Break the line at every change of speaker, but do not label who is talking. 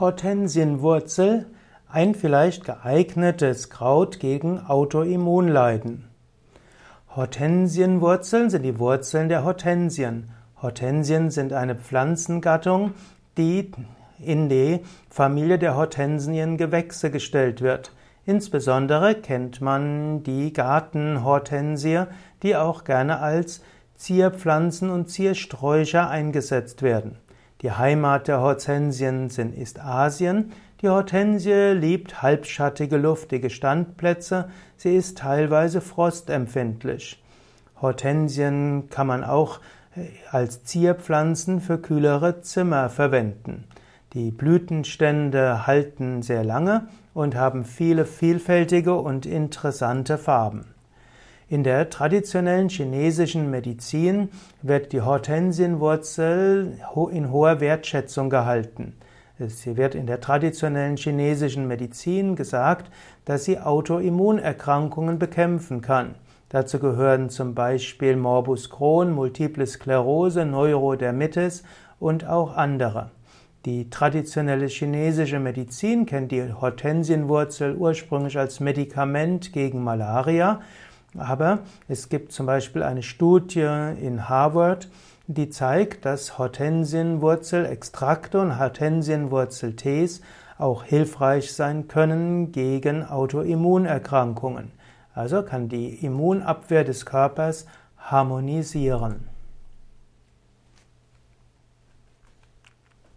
Hortensienwurzel ein vielleicht geeignetes Kraut gegen Autoimmunleiden. Hortensienwurzeln sind die Wurzeln der Hortensien. Hortensien sind eine Pflanzengattung, die in die Familie der Hortensiengewächse gestellt wird. Insbesondere kennt man die Gartenhortensie, die auch gerne als Zierpflanzen und Ziersträucher eingesetzt werden. Die Heimat der Hortensien ist Asien. Die Hortensie liebt halbschattige, luftige Standplätze. Sie ist teilweise frostempfindlich. Hortensien kann man auch äh, als Zierpflanzen für kühlere Zimmer verwenden. Die Blütenstände halten sehr lange und haben viele vielfältige und interessante Farben. In der traditionellen chinesischen Medizin wird die Hortensienwurzel in hoher Wertschätzung gehalten. Sie wird in der traditionellen chinesischen Medizin gesagt, dass sie Autoimmunerkrankungen bekämpfen kann. Dazu gehören zum Beispiel Morbus Crohn, Multiple Sklerose, Neurodermitis und auch andere. Die traditionelle chinesische Medizin kennt die Hortensienwurzel ursprünglich als Medikament gegen Malaria aber es gibt zum Beispiel eine Studie in Harvard, die zeigt, dass Hortensienwurzelextrakte und Hortensienwurzeltees auch hilfreich sein können gegen Autoimmunerkrankungen. Also kann die Immunabwehr des Körpers harmonisieren.